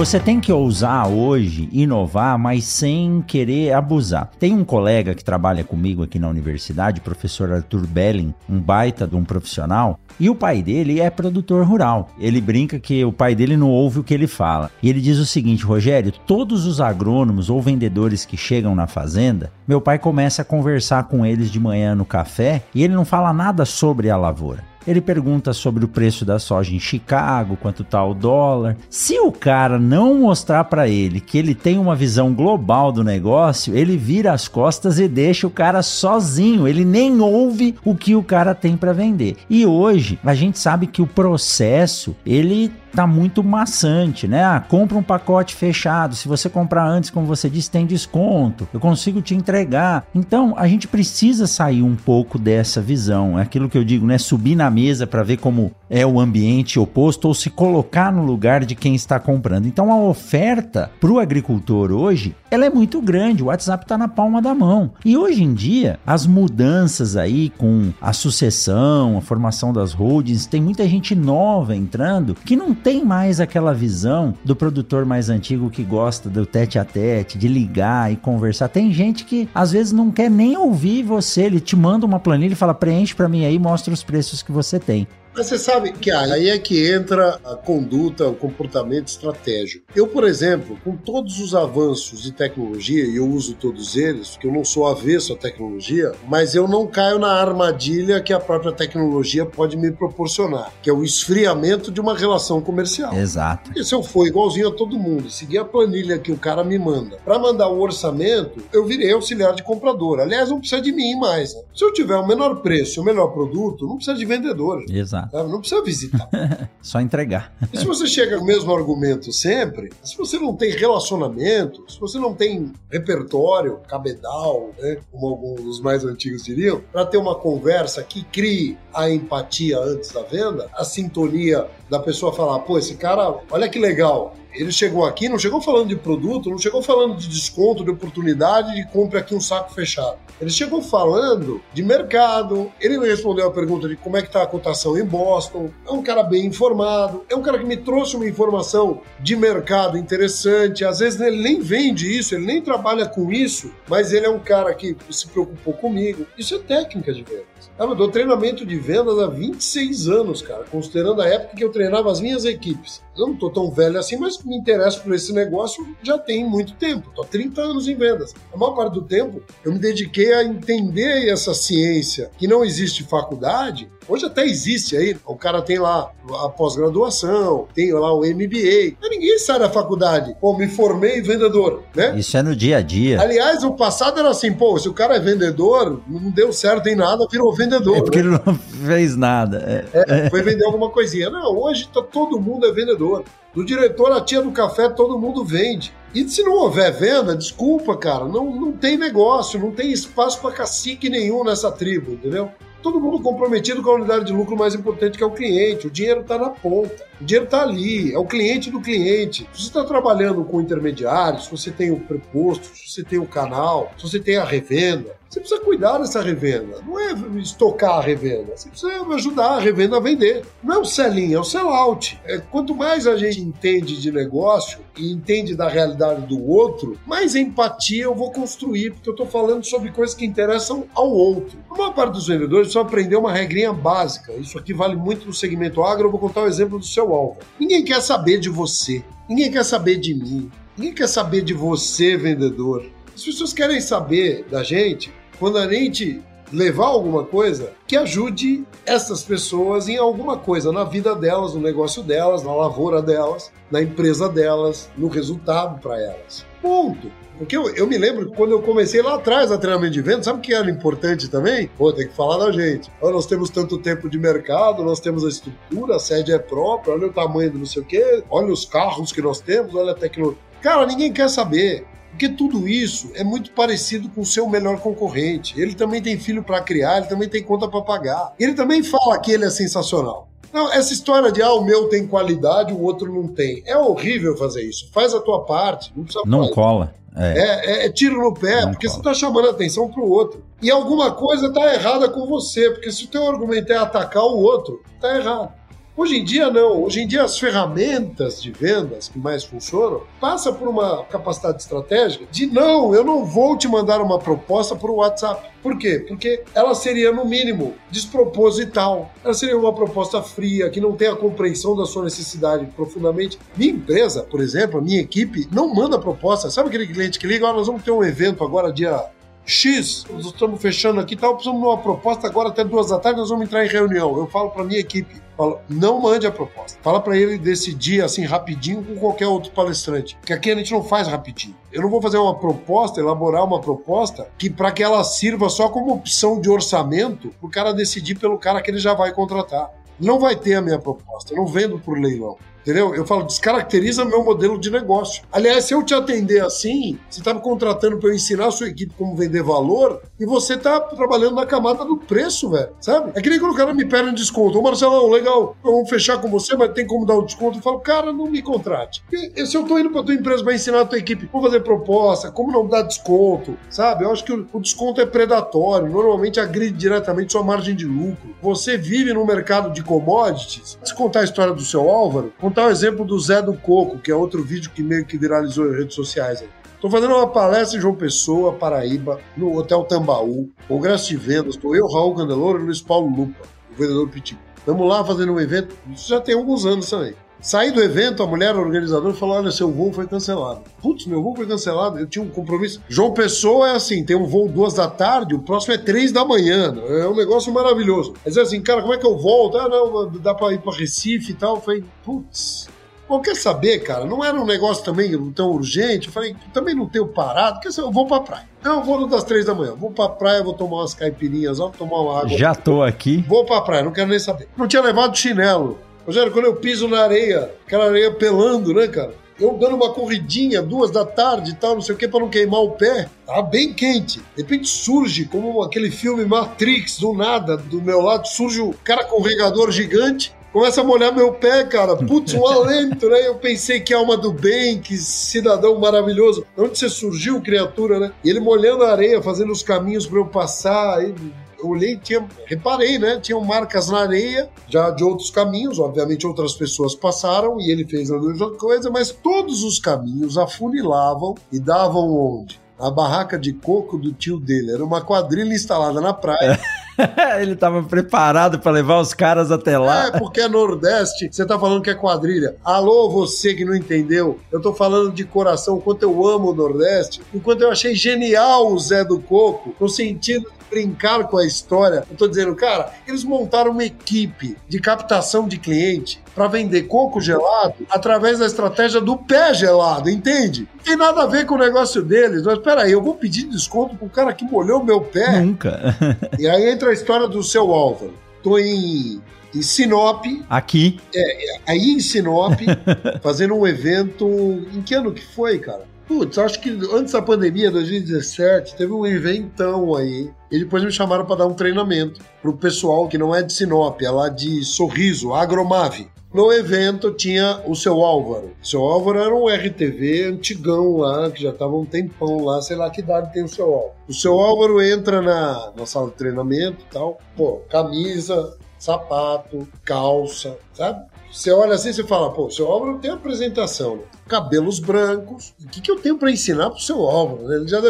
Você tem que ousar hoje, inovar, mas sem querer abusar. Tem um colega que trabalha comigo aqui na universidade, professor Arthur Belling, um baita de um profissional, e o pai dele é produtor rural. Ele brinca que o pai dele não ouve o que ele fala. E ele diz o seguinte, Rogério, todos os agrônomos ou vendedores que chegam na fazenda, meu pai começa a conversar com eles de manhã no café e ele não fala nada sobre a lavoura. Ele pergunta sobre o preço da soja em Chicago, quanto tá o dólar. Se o cara não mostrar para ele que ele tem uma visão global do negócio, ele vira as costas e deixa o cara sozinho. Ele nem ouve o que o cara tem para vender. E hoje a gente sabe que o processo ele tá muito maçante, né? Ah, compra um pacote fechado. Se você comprar antes, como você disse, tem desconto. Eu consigo te entregar. Então, a gente precisa sair um pouco dessa visão. É aquilo que eu digo, né? Subir na mesa para ver como é o ambiente oposto ou se colocar no lugar de quem está comprando. Então, a oferta para o agricultor hoje, ela é muito grande. O WhatsApp está na palma da mão. E hoje em dia, as mudanças aí com a sucessão, a formação das holdings, tem muita gente nova entrando que não tem mais aquela visão do produtor mais antigo que gosta do tete a tete, de ligar e conversar. Tem gente que às vezes não quer nem ouvir você, ele te manda uma planilha e fala: preenche para mim aí, mostra os preços que você tem. Mas você sabe que aí é que entra a conduta, o comportamento estratégico. Eu, por exemplo, com todos os avanços de tecnologia, e eu uso todos eles, porque eu não sou avesso à tecnologia, mas eu não caio na armadilha que a própria tecnologia pode me proporcionar, que é o esfriamento de uma relação comercial. Exato. Porque se eu for igualzinho a todo mundo, seguir a planilha que o cara me manda, para mandar o orçamento, eu virei auxiliar de comprador. Aliás, não precisa de mim mais. Né? Se eu tiver o menor preço, o melhor produto, não precisa de vendedor. Exato. Exato. Não precisa visitar. Só entregar. E se você chega no mesmo argumento sempre, se você não tem relacionamento, se você não tem repertório, cabedal, né, como alguns dos mais antigos diriam, para ter uma conversa que crie a empatia antes da venda, a sintonia da pessoa falar, pô, esse cara, olha que legal, ele chegou aqui, não chegou falando de produto, não chegou falando de desconto, de oportunidade, de compre aqui um saco fechado. Ele chegou falando de mercado, ele me respondeu a pergunta de como é que está a cotação em Boston, é um cara bem informado, é um cara que me trouxe uma informação de mercado interessante, às vezes ele nem vende isso, ele nem trabalha com isso, mas ele é um cara que se preocupou comigo. Isso é técnica de venda. eu dou treinamento de vendas há 26 anos, cara, considerando a época que eu treinava as minhas equipes. Eu não tô tão velho assim, mas me interesso por esse negócio já tem muito tempo. Tô há 30 anos em vendas. A maior parte do tempo eu me dediquei aprender a entender essa ciência, que não existe faculdade, Hoje até existe aí, o cara tem lá a pós-graduação, tem lá o MBA. Mas ninguém sai da faculdade. Pô, me formei vendedor, né? Isso é no dia a dia. Aliás, o passado era assim, pô, se o cara é vendedor, não deu certo em nada, virou vendedor. É porque né? ele não fez nada. É. É, foi vender alguma coisinha. Não, hoje tá, todo mundo é vendedor. Do diretor à tia do café, todo mundo vende. E se não houver venda, desculpa, cara, não, não tem negócio, não tem espaço para cacique nenhum nessa tribo, entendeu? todo mundo comprometido com a unidade de lucro mais importante que é o cliente. O dinheiro está na ponta, o dinheiro está ali, é o cliente do cliente. Se você está trabalhando com intermediários, se você tem o preposto, se você tem o canal, se você tem a revenda, você precisa cuidar dessa revenda. Não é estocar a revenda. Você precisa ajudar a revenda a vender. Não é o sell-in, é o sell-out. É, quanto mais a gente entende de negócio e entende da realidade do outro, mais empatia eu vou construir, porque eu estou falando sobre coisas que interessam ao outro. A maior parte dos vendedores precisa aprender uma regrinha básica. Isso aqui vale muito no segmento agro. Eu vou contar o exemplo do seu alvo. Ninguém quer saber de você. Ninguém quer saber de mim. Ninguém quer saber de você, vendedor. As pessoas querem saber da gente quando a gente levar alguma coisa que ajude essas pessoas em alguma coisa na vida delas, no negócio delas, na lavoura delas, na empresa delas, no resultado para elas. Ponto. Porque eu, eu, me lembro que quando eu comecei lá atrás a treinamento de venda, sabe o que era importante também? Pô, tem que falar da gente. Olha, nós temos tanto tempo de mercado, nós temos a estrutura, a sede é própria, olha o tamanho do não sei o quê, olha os carros que nós temos, olha a tecnologia. Cara, ninguém quer saber. Porque tudo isso é muito parecido com o seu melhor concorrente. Ele também tem filho para criar, ele também tem conta para pagar. Ele também fala que ele é sensacional. Não, essa história de ah, o meu tem qualidade, o outro não tem. É horrível fazer isso. Faz a tua parte. Não, precisa não cola. É. É, é, é, tiro no pé, não porque cola. você está chamando a atenção para o outro. E alguma coisa está errada com você, porque se o teu argumento é atacar o outro, está errado. Hoje em dia, não. Hoje em dia, as ferramentas de vendas que mais funcionam passa por uma capacidade estratégica de não, eu não vou te mandar uma proposta por WhatsApp. Por quê? Porque ela seria, no mínimo, desproposital. Ela seria uma proposta fria, que não tem a compreensão da sua necessidade profundamente. Minha empresa, por exemplo, a minha equipe, não manda proposta. Sabe aquele cliente que liga, oh, nós vamos ter um evento agora dia X, nós estamos fechando aqui, tá, precisamos de uma proposta agora até duas da tarde, nós vamos entrar em reunião. Eu falo para minha equipe, falo, não mande a proposta. Fala para ele decidir assim rapidinho com qualquer outro palestrante, que aqui a gente não faz rapidinho. Eu não vou fazer uma proposta, elaborar uma proposta que para que ela sirva só como opção de orçamento, o cara decidir pelo cara que ele já vai contratar. Não vai ter a minha proposta, eu não vendo por leilão. Entendeu? Eu falo, descaracteriza meu modelo de negócio. Aliás, se eu te atender assim, você está me contratando para eu ensinar a sua equipe como vender valor e você está trabalhando na camada do preço, velho. Sabe? É que nem quando o cara me pede um desconto. Ô Marcelão, legal, vamos fechar com você, mas tem como dar o um desconto? Eu falo, cara, não me contrate. E, se eu estou indo para tua empresa para ensinar a tua equipe como fazer proposta, como não dar desconto, sabe? Eu acho que o, o desconto é predatório, normalmente agride diretamente sua margem de lucro. Você vive no mercado de commodities. Se contar a história do seu Álvaro, contar o exemplo do Zé do Coco, que é outro vídeo que meio que viralizou em redes sociais. Estou fazendo uma palestra em João Pessoa, Paraíba, no Hotel Tambaú, congresso de vendas. Estou eu, Raul Candeloro e Luiz Paulo Lupa, o vendedor Pitbull. Estamos lá fazendo um evento, isso já tem alguns anos também. Saí do evento, a mulher organizadora falou: Olha, seu voo foi cancelado. Putz, meu voo foi cancelado. Eu tinha um compromisso. João Pessoa é assim: tem um voo duas da tarde, o próximo é três da manhã. É um negócio maravilhoso. Mas é assim, cara, como é que eu volto? Ah, não, dá pra ir pra Recife e tal. Eu falei, putz. Bom, quer saber, cara? Não era um negócio também tão urgente. Eu falei, também não tenho parado. Quer saber, eu vou pra praia. Não, eu vou no das três da manhã. Vou pra praia, vou tomar umas caipirinhas, vou tomar uma água. Já tô aqui. Vou pra praia, não quero nem saber. Não tinha levado chinelo. Rogério, quando eu piso na areia, aquela areia pelando, né, cara? Eu dando uma corridinha, duas da tarde e tal, não sei o que, para não queimar o pé. Tava bem quente. De repente surge, como aquele filme Matrix, do nada, do meu lado, surge o cara com um regador gigante, começa a molhar meu pé, cara. Putz, um alento, né? Eu pensei que alma do bem, que cidadão maravilhoso. Onde você surgiu, criatura, né? E ele molhando a areia, fazendo os caminhos para eu passar. Aí olhei, tinha, reparei, né? Tinham marcas na areia, já de outros caminhos, obviamente outras pessoas passaram e ele fez a mesma coisa, mas todos os caminhos afunilavam e davam onde? A barraca de coco do tio dele. Era uma quadrilha instalada na praia. Ele tava preparado para levar os caras até lá. É, porque é Nordeste, você tá falando que é quadrilha. Alô, você que não entendeu, eu tô falando de coração, o quanto eu amo o Nordeste, o quanto eu achei genial o Zé do Coco, no sentido brincar com a história. Eu tô dizendo, cara, eles montaram uma equipe de captação de cliente para vender coco gelado através da estratégia do pé gelado, entende? Não tem nada a ver com o negócio deles. Mas peraí, eu vou pedir desconto pro cara que molhou meu pé. Nunca. e aí entra a história do seu Álvaro. Tô em em Sinop. Aqui? É, aí em Sinop, fazendo um evento. Em que ano que foi, cara? Putz, acho que antes da pandemia, 2017, teve um eventão aí. E depois me chamaram para dar um treinamento pro pessoal que não é de Sinop, é lá de Sorriso, Agromave. No evento tinha o seu Álvaro. O seu Álvaro era um RTV antigão lá, que já tava um tempão lá, sei lá que idade tem o seu Álvaro. O seu Álvaro entra na, na sala de treinamento e tal, pô, camisa, sapato, calça, sabe? Você olha assim e fala, pô, seu Álvaro tem apresentação, né? cabelos brancos. O que, que eu tenho para ensinar pro seu Álvaro? Ele, já,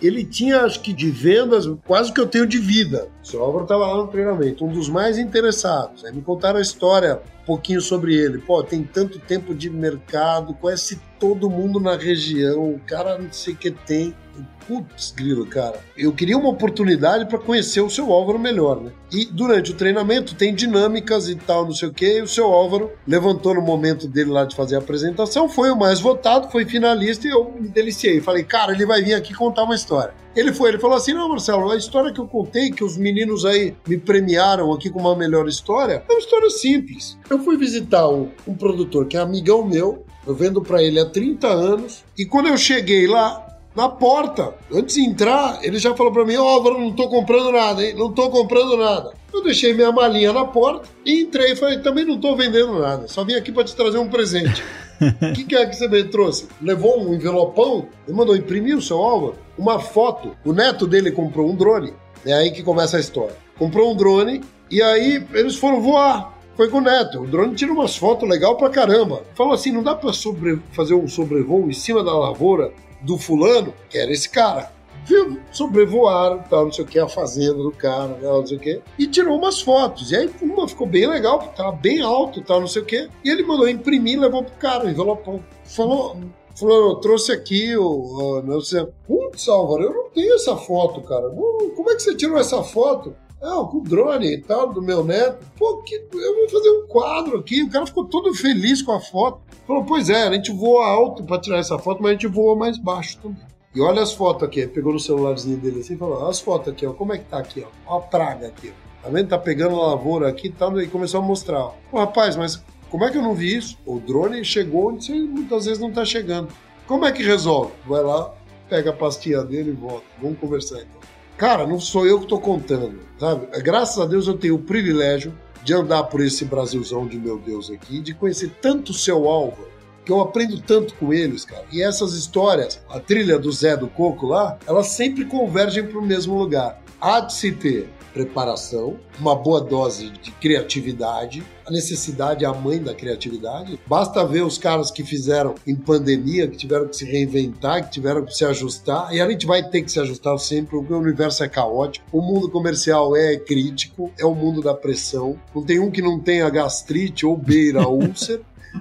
ele tinha, acho que de vendas, quase que eu tenho de vida. O seu Álvaro estava lá no treinamento, um dos mais interessados. Aí me contaram a história, um pouquinho sobre ele. Pô, tem tanto tempo de mercado, conhece todo mundo na região, o cara não sei o que tem. Putz, grilo, cara. Eu queria uma oportunidade para conhecer o seu Álvaro melhor, né? E durante o treinamento tem dinâmicas e tal, não sei o que. E o seu Álvaro levantou no momento dele lá de fazer a apresentação, foi o mais votado, foi finalista e eu me deliciei. Falei, cara, ele vai vir aqui contar uma história. Ele foi, ele falou assim: não, Marcelo, a história que eu contei, que os meninos aí me premiaram aqui com uma melhor história, é uma história simples. Eu fui visitar um, um produtor que é amigão meu, eu vendo para ele há 30 anos, e quando eu cheguei lá, na porta. Antes de entrar, ele já falou para mim: Ó, oh, não tô comprando nada, hein? Não tô comprando nada. Eu deixei minha malinha na porta e entrei e falei: também não tô vendendo nada, só vim aqui para te trazer um presente. O que, que, é que você me trouxe? Levou um envelopão e mandou imprimir o seu Álvaro, uma foto. O neto dele comprou um drone. É aí que começa a história. Comprou um drone e aí eles foram voar. Foi com o Neto. O drone tira umas fotos legal pra caramba. Falou assim: não dá pra sobre... fazer um sobrevoo em cima da lavoura do fulano, que era esse cara. Viu? Sobrevoaram, tal, não sei o que, a fazenda do cara, né, não sei o que, e tirou umas fotos. E aí uma ficou bem legal, porque tava bem alto, tal, não sei o que. E ele mandou imprimir levou pro cara, envelopou. Falou, falou, eu trouxe aqui o. Não sei. Putz, Álvaro, eu não tenho essa foto, cara. Como é que você tirou essa foto? Ah, com o drone e tal, do meu neto. Pô, que, eu vou fazer um quadro aqui. O cara ficou todo feliz com a foto. Falou, pois é, a gente voa alto para tirar essa foto, mas a gente voa mais baixo também. E olha as fotos aqui. Pegou no celularzinho dele assim e falou, olha as fotos aqui, ó. Como é que tá aqui, ó? Ó a praga aqui, ó. Tá vendo? Tá pegando a lavoura aqui e tal. E começou a mostrar. Pô, rapaz, mas como é que eu não vi isso? O drone chegou onde você muitas vezes não tá chegando. Como é que resolve? Vai lá, pega a pastinha dele e volta. Vamos conversar então. Cara, não sou eu que estou contando, sabe? Graças a Deus eu tenho o privilégio de andar por esse Brasilzão de meu Deus aqui, de conhecer tanto o seu Álvaro, que eu aprendo tanto com eles, cara. E essas histórias, a trilha do Zé do Coco lá, elas sempre convergem para o mesmo lugar. Há de se ter preparação, uma boa dose de criatividade. A necessidade é a mãe da criatividade. Basta ver os caras que fizeram em pandemia, que tiveram que se reinventar, que tiveram que se ajustar. E a gente vai ter que se ajustar sempre, porque o universo é caótico. O mundo comercial é crítico, é o mundo da pressão. Não tem um que não tenha gastrite ou beira úlcera.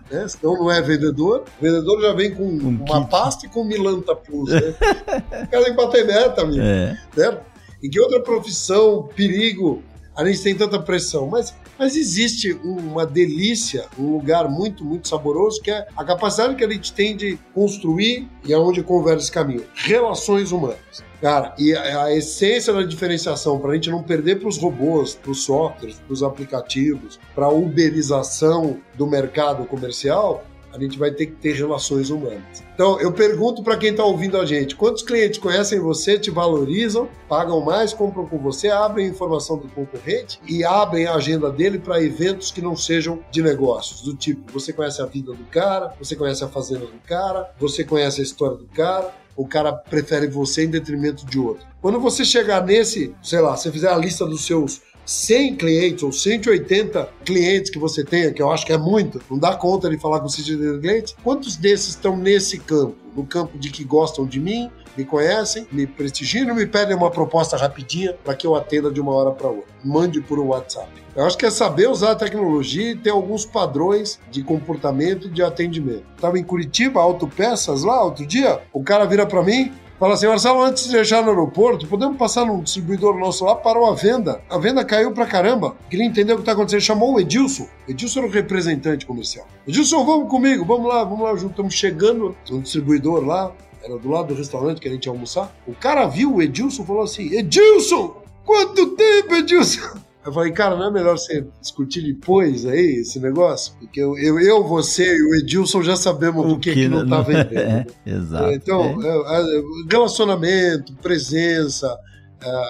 Né? Senão não é vendedor. O vendedor já vem com um uma kit. pasta e com Milanta Plus. Né? o cara tem que bater meta, amigo. É. Certo? Em que outra profissão, perigo, a gente tem tanta pressão? Mas, mas existe uma delícia, um lugar muito, muito saboroso, que é a capacidade que a gente tem de construir e aonde converge esse caminho. Relações humanas. Cara, e a essência da diferenciação, para a gente não perder para os robôs, para os softwares, para os aplicativos, para a uberização do mercado comercial, a gente vai ter que ter relações humanas. Então, eu pergunto para quem está ouvindo a gente: quantos clientes conhecem você, te valorizam, pagam mais, compram com você, abrem informação do concorrente e abrem a agenda dele para eventos que não sejam de negócios? Do tipo, você conhece a vida do cara, você conhece a fazenda do cara, você conhece a história do cara, o cara prefere você em detrimento de outro. Quando você chegar nesse, sei lá, você fizer a lista dos seus 100 clientes ou 180 clientes que você tenha, que eu acho que é muito, não dá conta de falar com 180 clientes, quantos desses estão nesse campo? No campo de que gostam de mim, me conhecem, me prestigiam e me pedem uma proposta rapidinha para que eu atenda de uma hora para outra. Mande por WhatsApp. Eu acho que é saber usar a tecnologia e ter alguns padrões de comportamento e de atendimento. Estava em Curitiba, autopeças lá, outro dia, o cara vira para mim, Fala assim, Marcelo, antes de deixar no aeroporto, podemos passar num distribuidor nosso lá para uma venda. A venda caiu pra caramba. Queria entender o que está acontecendo. Chamou o Edilson. Edilson era o representante comercial. Edilson, vamos comigo, vamos lá, vamos lá junto. Estamos chegando no distribuidor lá, era do lado do restaurante que a gente ia almoçar. O cara viu o Edilson e falou assim: Edilson! Quanto tempo, Edilson? Eu falei, cara, não é melhor você discutir depois aí esse negócio? Porque eu, eu, eu você e o Edilson já sabemos o que, que, que não tá vendendo. É, exato. Então, é. É, é. relacionamento, presença, é,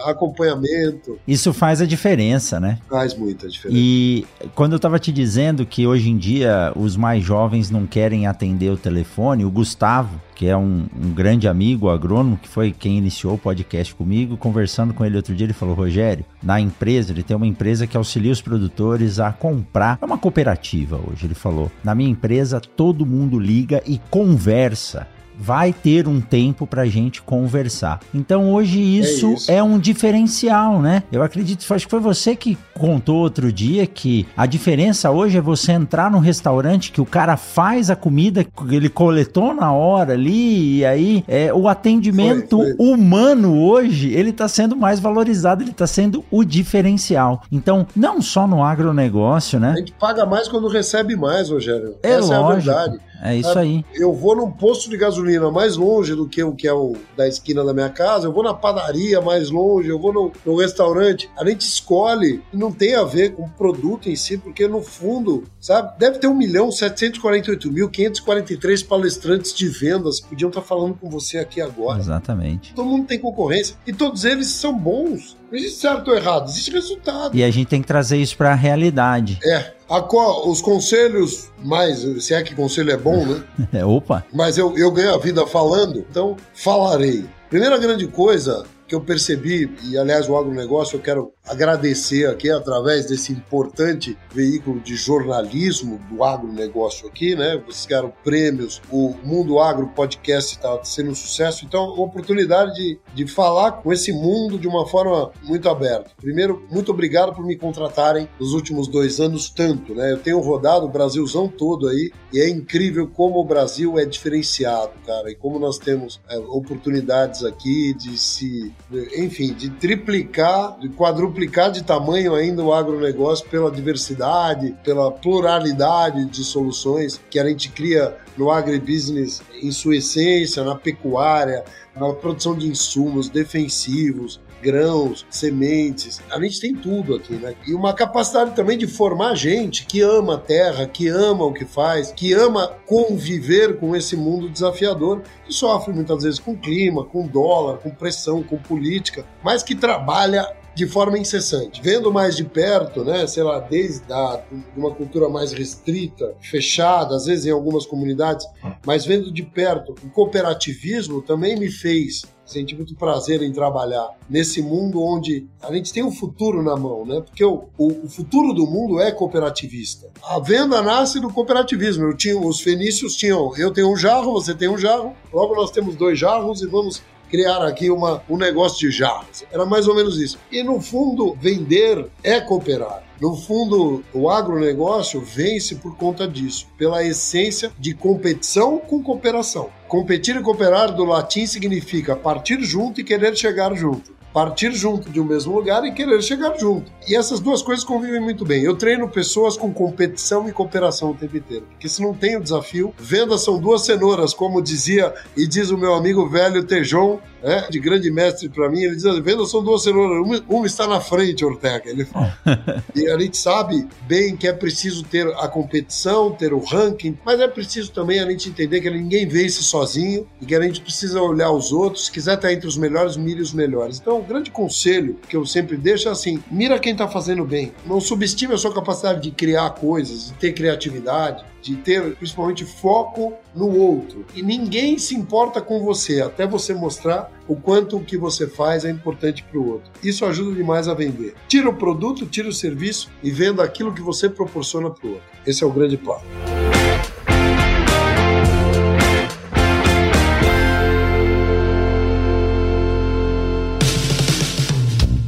acompanhamento. Isso faz a diferença, né? Faz muita diferença. E quando eu estava te dizendo que hoje em dia os mais jovens não querem atender o telefone, o Gustavo, que é um, um, grande amigo agrônomo, que foi quem iniciou o podcast comigo, conversando com ele outro dia, ele falou: Rogério, na empresa, ele tem uma empresa que auxilia os produtores a comprar. É uma cooperativa hoje, ele falou. Na minha empresa, todo mundo liga e conversa vai ter um tempo para gente conversar. Então hoje isso é, isso é, um diferencial, né? Eu acredito, acho que foi você que contou outro dia que a diferença hoje é você entrar num restaurante que o cara faz a comida que ele coletou na hora ali e aí é, o atendimento foi, foi. humano hoje ele está sendo mais valorizado, ele está sendo o diferencial. Então não só no agronegócio, né? A gente paga mais quando recebe mais, Rogério. É Essa lógico. é a verdade. É isso aí. Eu vou num posto de gasolina mais longe do que o que é o da esquina da minha casa, eu vou na padaria mais longe, eu vou no, no restaurante. A gente escolhe e não tem a ver com o produto em si, porque no fundo, sabe, deve ter 1 milhão 748 mil 543 palestrantes de vendas que podiam estar falando com você aqui agora. Exatamente. Todo mundo tem concorrência e todos eles são bons. Não existe certo ou errado, existe resultado. E a gente tem que trazer isso para a realidade. É. A, os conselhos, mais, se é que conselho é bom, né? É, opa! Mas eu, eu ganho a vida falando, então falarei. Primeira grande coisa que eu percebi, e aliás o agronegócio eu quero agradecer aqui através desse importante veículo de jornalismo do agronegócio aqui, né? Vocês ganharam prêmios, o Mundo Agro Podcast está sendo um sucesso, então oportunidade de, de falar com esse mundo de uma forma muito aberta. Primeiro, muito obrigado por me contratarem nos últimos dois anos tanto, né? Eu tenho rodado o Brasilzão todo aí e é incrível como o Brasil é diferenciado, cara, e como nós temos é, oportunidades aqui de se, enfim, de triplicar, de quadruplicar duplicar de tamanho ainda o agronegócio pela diversidade, pela pluralidade de soluções que a gente cria no agribusiness em sua essência, na pecuária, na produção de insumos defensivos, grãos, sementes. A gente tem tudo aqui, né? E uma capacidade também de formar gente que ama a terra, que ama o que faz, que ama conviver com esse mundo desafiador, que sofre muitas vezes com clima, com dólar, com pressão, com política, mas que trabalha de forma incessante. Vendo mais de perto, né, sei lá, desde a, uma cultura mais restrita, fechada, às vezes em algumas comunidades, mas vendo de perto, o cooperativismo também me fez senti muito prazer em trabalhar nesse mundo onde a gente tem um futuro na mão, né? Porque o, o, o, futuro do mundo é cooperativista. A venda nasce do cooperativismo. Eu tinha, os fenícios tinham, eu tenho um jarro, você tem um jarro, logo nós temos dois jarros e vamos criar aqui uma, um negócio de jarras. Era mais ou menos isso. E no fundo, vender é cooperar. No fundo, o agronegócio vence por conta disso, pela essência de competição com cooperação. Competir e cooperar do latim significa partir junto e querer chegar junto partir junto de um mesmo lugar e querer chegar junto. E essas duas coisas convivem muito bem. Eu treino pessoas com competição e cooperação o tempo inteiro, porque se não tem o desafio, vendas são duas cenouras, como dizia e diz o meu amigo velho Tejon, né, de grande mestre para mim, ele diz: vendas são duas cenouras, uma, uma está na frente, Ortega. Ele fala. e a gente sabe bem que é preciso ter a competição, ter o ranking, mas é preciso também a gente entender que ninguém vence sozinho e que a gente precisa olhar os outros, se quiser estar entre os melhores, mire os melhores. Então, grande conselho que eu sempre deixo é assim: mira quem está fazendo bem. Não subestime a sua capacidade de criar coisas, de ter criatividade, de ter principalmente foco no outro. E ninguém se importa com você, até você mostrar o quanto o que você faz é importante para o outro. Isso ajuda demais a vender. Tira o produto, tira o serviço e venda aquilo que você proporciona para o outro. Esse é o grande plano.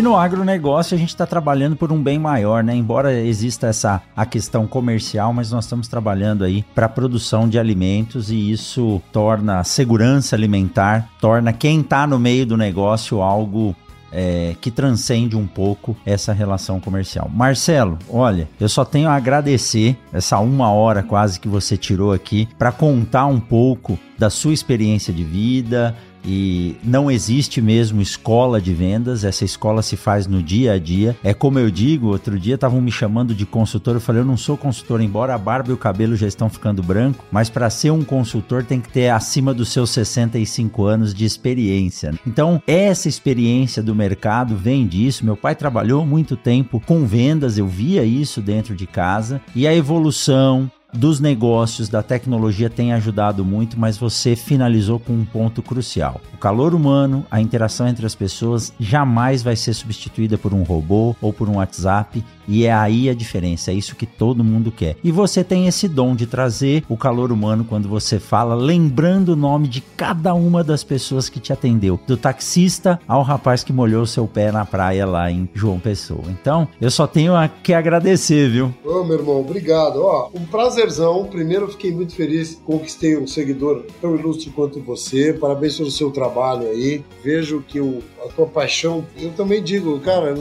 E no agronegócio a gente está trabalhando por um bem maior, né? Embora exista essa a questão comercial, mas nós estamos trabalhando aí para a produção de alimentos e isso torna a segurança alimentar, torna quem está no meio do negócio algo é, que transcende um pouco essa relação comercial. Marcelo, olha, eu só tenho a agradecer essa uma hora quase que você tirou aqui para contar um pouco da sua experiência de vida, e não existe mesmo escola de vendas, essa escola se faz no dia a dia. É como eu digo, outro dia estavam me chamando de consultor, eu falei, eu não sou consultor, embora a barba e o cabelo já estão ficando branco, mas para ser um consultor tem que ter acima dos seus 65 anos de experiência. Então, essa experiência do mercado vem disso. Meu pai trabalhou muito tempo com vendas, eu via isso dentro de casa, e a evolução, dos negócios, da tecnologia tem ajudado muito, mas você finalizou com um ponto crucial. O calor humano, a interação entre as pessoas jamais vai ser substituída por um robô ou por um WhatsApp e é aí a diferença, é isso que todo mundo quer. E você tem esse dom de trazer o calor humano quando você fala, lembrando o nome de cada uma das pessoas que te atendeu, do taxista ao rapaz que molhou seu pé na praia lá em João Pessoa. Então, eu só tenho a que agradecer, viu? Ô, meu irmão, obrigado. Ó, um prazerzão. Primeiro, fiquei muito feliz, conquistei um seguidor tão ilustre quanto você. Parabéns pelo seu trabalho aí. Vejo que o, a tua paixão, eu também digo, cara,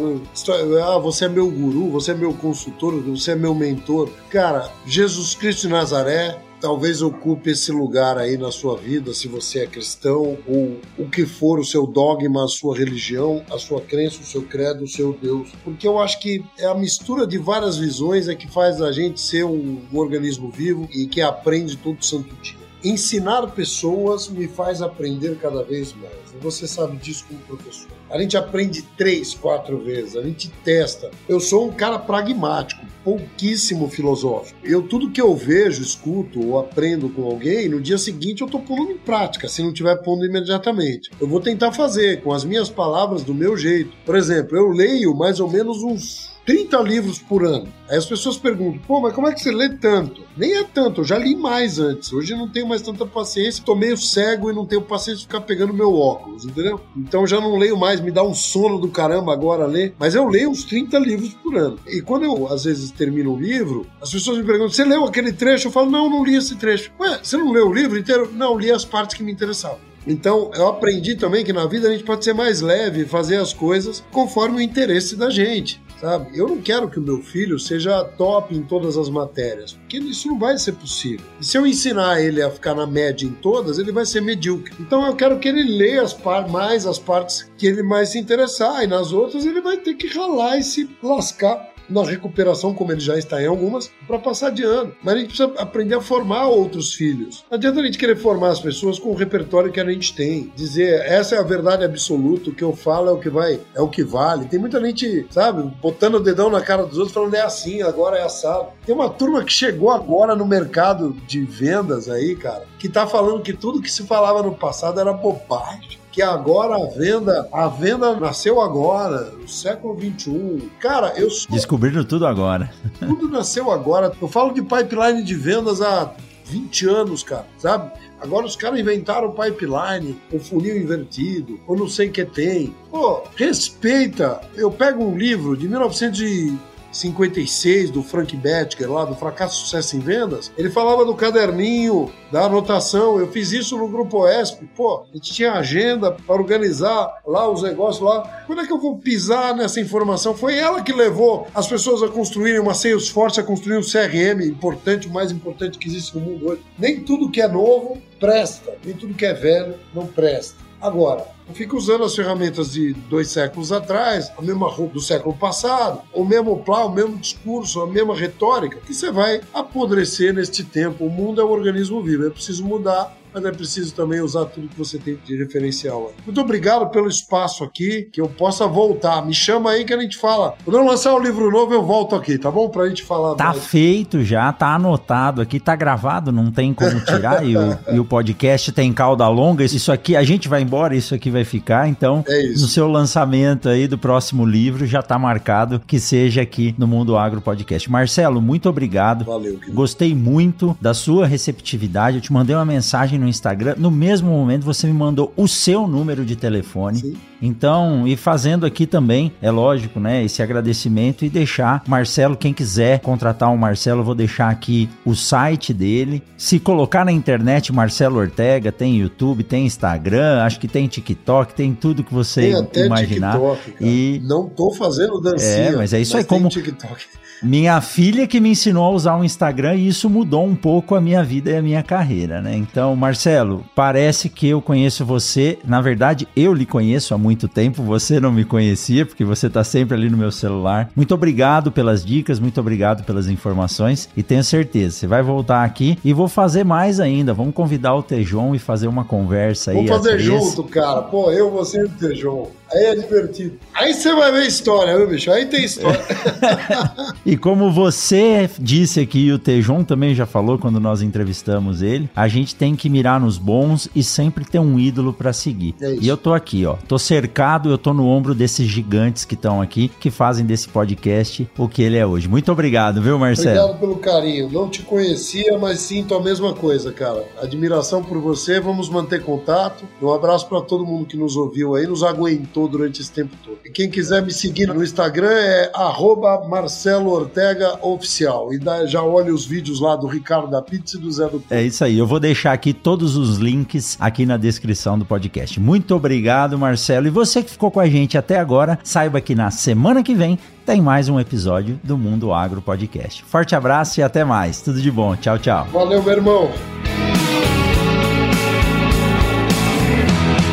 ah, você é meu guru, você é meu consultor, você é meu mentor. Cara, Jesus Cristo de Nazaré talvez ocupe esse lugar aí na sua vida, se você é cristão, ou o que for o seu dogma, a sua religião, a sua crença, o seu credo, o seu Deus. Porque eu acho que é a mistura de várias visões é que faz a gente ser um organismo vivo e que aprende todo santo dia. Ensinar pessoas me faz aprender cada vez mais. Você sabe disso como professor. A gente aprende três, quatro vezes, a gente testa. Eu sou um cara pragmático, pouquíssimo filosófico. Eu tudo que eu vejo, escuto ou aprendo com alguém, no dia seguinte eu tô pondo em prática, se não tiver pondo imediatamente. Eu vou tentar fazer com as minhas palavras do meu jeito. Por exemplo, eu leio mais ou menos uns 30 livros por ano. Aí as pessoas perguntam, pô, mas como é que você lê tanto? Nem é tanto, eu já li mais antes. Hoje não tenho mais tanta paciência, tô meio cego e não tenho paciência de ficar pegando meu óculos, entendeu? Então já não leio mais, me dá um sono do caramba agora ler. Mas eu leio uns 30 livros por ano. E quando eu, às vezes, termino um livro, as pessoas me perguntam, você leu aquele trecho? Eu falo, não, não li esse trecho. Ué, você não leu o livro inteiro? Não, li as partes que me interessavam. Então, eu aprendi também que na vida a gente pode ser mais leve, fazer as coisas conforme o interesse da gente sabe? Eu não quero que o meu filho seja top em todas as matérias, porque isso não vai ser possível. E se eu ensinar ele a ficar na média em todas, ele vai ser medíocre. Então eu quero que ele leia as par mais as partes que ele mais se interessar, e nas outras ele vai ter que ralar e se lascar na recuperação, como ele já está em algumas, para passar de ano. Mas a gente precisa aprender a formar outros filhos. Não adianta a gente querer formar as pessoas com o repertório que a gente tem. Dizer, essa é a verdade absoluta, o que eu falo é o que vai, é o que vale. Tem muita gente, sabe, botando o dedão na cara dos outros, falando é assim, agora é assado. Tem uma turma que chegou agora no mercado de vendas aí, cara, que tá falando que tudo que se falava no passado era bobagem que agora a venda, a venda nasceu agora, no século 21. Cara, eu sou... Descobriram tudo agora. Tudo nasceu agora. Eu falo de pipeline de vendas há 20 anos, cara, sabe? Agora os caras inventaram o pipeline, o funil invertido, ou não sei o que tem. Pô, respeita. Eu pego um livro de 1900 56 do Frank Bettiger, lá do Fracasso Sucesso em Vendas, ele falava do caderninho, da anotação. Eu fiz isso no Grupo ESP. Pô, a gente tinha agenda para organizar lá os negócios lá. Quando é que eu vou pisar nessa informação? Foi ela que levou as pessoas a construírem uma Salesforce, a construir um CRM importante, o mais importante que existe no mundo hoje. Nem tudo que é novo presta, nem tudo que é velho não presta. Agora, fica usando as ferramentas de dois séculos atrás, a mesma roupa do século passado, o mesmo plá, o mesmo discurso, a mesma retórica, que você vai apodrecer neste tempo. O mundo é um organismo vivo, é preciso mudar mas é preciso também usar tudo que você tem de referencial. Muito obrigado pelo espaço aqui, que eu possa voltar. Me chama aí que a gente fala. Quando eu lançar um livro novo, eu volto aqui, tá bom? Pra gente falar. Tá mais. feito já, tá anotado aqui, tá gravado, não tem como tirar. e, o, e, o, podcast tem cauda longa. Isso aqui, a gente vai embora, isso aqui vai ficar. Então, é no seu lançamento aí do próximo livro, já tá marcado que seja aqui no Mundo Agro Podcast. Marcelo, muito obrigado. Valeu, querido. Gostei muito da sua receptividade. Eu te mandei uma mensagem no Instagram, no mesmo momento você me mandou o seu número de telefone. Sim. Então, e fazendo aqui também, é lógico, né, esse agradecimento e deixar Marcelo, quem quiser contratar o Marcelo, eu vou deixar aqui o site dele. Se colocar na internet Marcelo Ortega, tem YouTube, tem Instagram, acho que tem TikTok, tem tudo que você tem até imaginar. TikTok, cara. E não tô fazendo dancinha. É, mas é isso aí como TikTok. Minha filha que me ensinou a usar o Instagram e isso mudou um pouco a minha vida e a minha carreira, né? Então, Marcelo, parece que eu conheço você. Na verdade, eu lhe conheço há muito tempo. Você não me conhecia porque você está sempre ali no meu celular. Muito obrigado pelas dicas, muito obrigado pelas informações e tenho certeza, você vai voltar aqui e vou fazer mais ainda. Vamos convidar o Tejon e fazer uma conversa aí. Vamos fazer junto, cara. Pô, eu, você e o Tejon. Aí é divertido. Aí você vai ver história, viu, bicho? Aí tem história. e como você disse aqui, e o Tejon também já falou quando nós entrevistamos ele, a gente tem que mirar nos bons e sempre ter um ídolo para seguir. É e eu tô aqui, ó. Tô cercado, eu tô no ombro desses gigantes que estão aqui, que fazem desse podcast o que ele é hoje. Muito obrigado, viu, Marcelo? Obrigado pelo carinho. Não te conhecia, mas sinto a mesma coisa, cara. Admiração por você. Vamos manter contato. Um abraço para todo mundo que nos ouviu aí, nos aguentou durante esse tempo todo. E quem quiser me seguir no Instagram é Marcelo Ortega Oficial. E já olha os vídeos lá do Ricardo da Pizza e do Zé do É isso aí. Eu vou deixar aqui todos os links aqui na descrição do podcast. Muito obrigado, Marcelo. E você que ficou com a gente até agora, saiba que na semana que vem tem mais um episódio do Mundo Agro Podcast. Forte abraço e até mais. Tudo de bom. Tchau, tchau. Valeu, meu irmão.